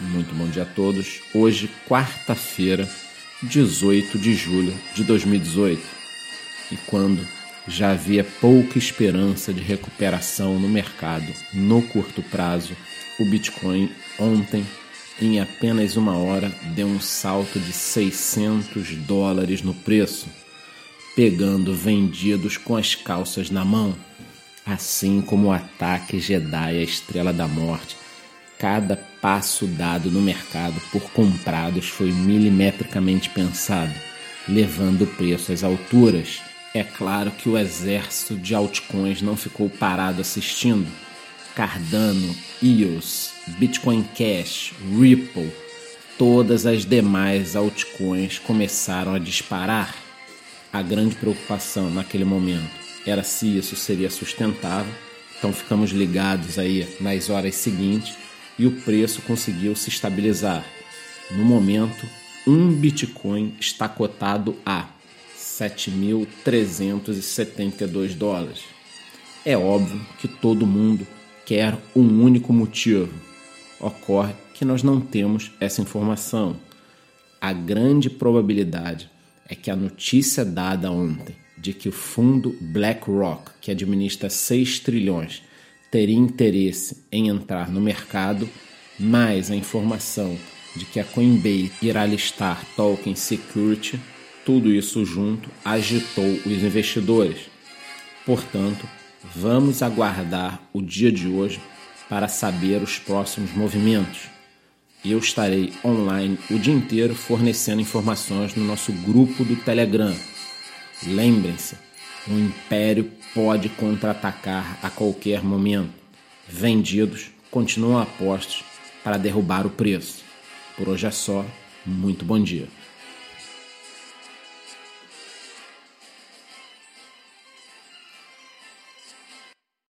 Muito bom dia a todos. Hoje, quarta-feira, 18 de julho de 2018. E quando já havia pouca esperança de recuperação no mercado no curto prazo, o Bitcoin ontem, em apenas uma hora, deu um salto de 600 dólares no preço, pegando vendidos com as calças na mão. Assim como o ataque Jedi à Estrela da Morte Cada passo dado no mercado por comprados foi milimetricamente pensado, levando o preço às alturas. É claro que o exército de altcoins não ficou parado assistindo. Cardano, EOS, Bitcoin Cash, Ripple, todas as demais altcoins começaram a disparar. A grande preocupação naquele momento era se isso seria sustentável, então ficamos ligados aí nas horas seguintes e o preço conseguiu se estabilizar. No momento, um Bitcoin está cotado a 7.372 dólares. É óbvio que todo mundo quer um único motivo. Ocorre que nós não temos essa informação. A grande probabilidade é que a notícia dada ontem de que o fundo BlackRock, que administra 6 trilhões, teria interesse em entrar no mercado, mais a informação de que a Coinbase irá listar token security, tudo isso junto agitou os investidores. Portanto, vamos aguardar o dia de hoje para saber os próximos movimentos. Eu estarei online o dia inteiro fornecendo informações no nosso grupo do Telegram. Lembrem-se, o império pode contra-atacar a qualquer momento. Vendidos continuam apostos para derrubar o preço. Por hoje é só. Muito bom dia.